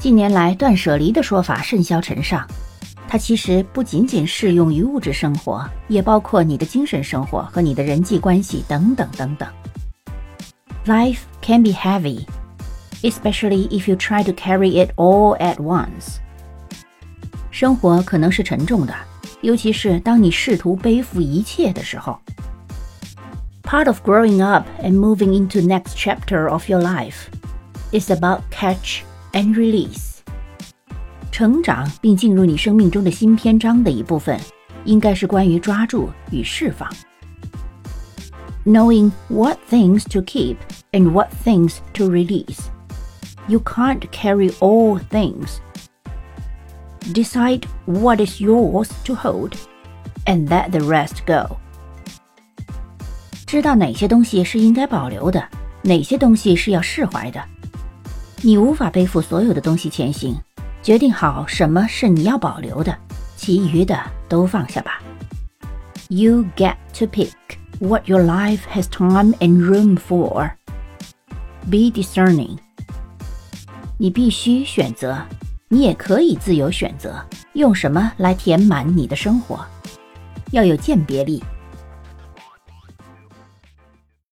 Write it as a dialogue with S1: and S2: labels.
S1: 近年来，断舍离的说法甚嚣尘上，它其实不仅仅适用于物质生活，也包括你的精神生活和你的人际关系等等等等。Life can be heavy, especially if you try to carry it all at once. 生活可能是沉重的，尤其是当你试图背负一切的时候。Part of growing up and moving into next chapter of your life is about catch and release. 成长并进入你生命中的新篇章的一部分，应该是关于抓住与释放。Knowing what things to keep and what things to release. You can't carry all things. Decide what is yours to hold and let the rest go. 知道哪些东西是应该保留的，哪些东西是要释怀的。 你无法背负所有的东西前行，决定好什么是你要保留的，其余的都放下吧。You get to pick what your life has time and room for. Be discerning. 你必须选择，你也可以自由选择用什么来填满你的生活，要有鉴别力。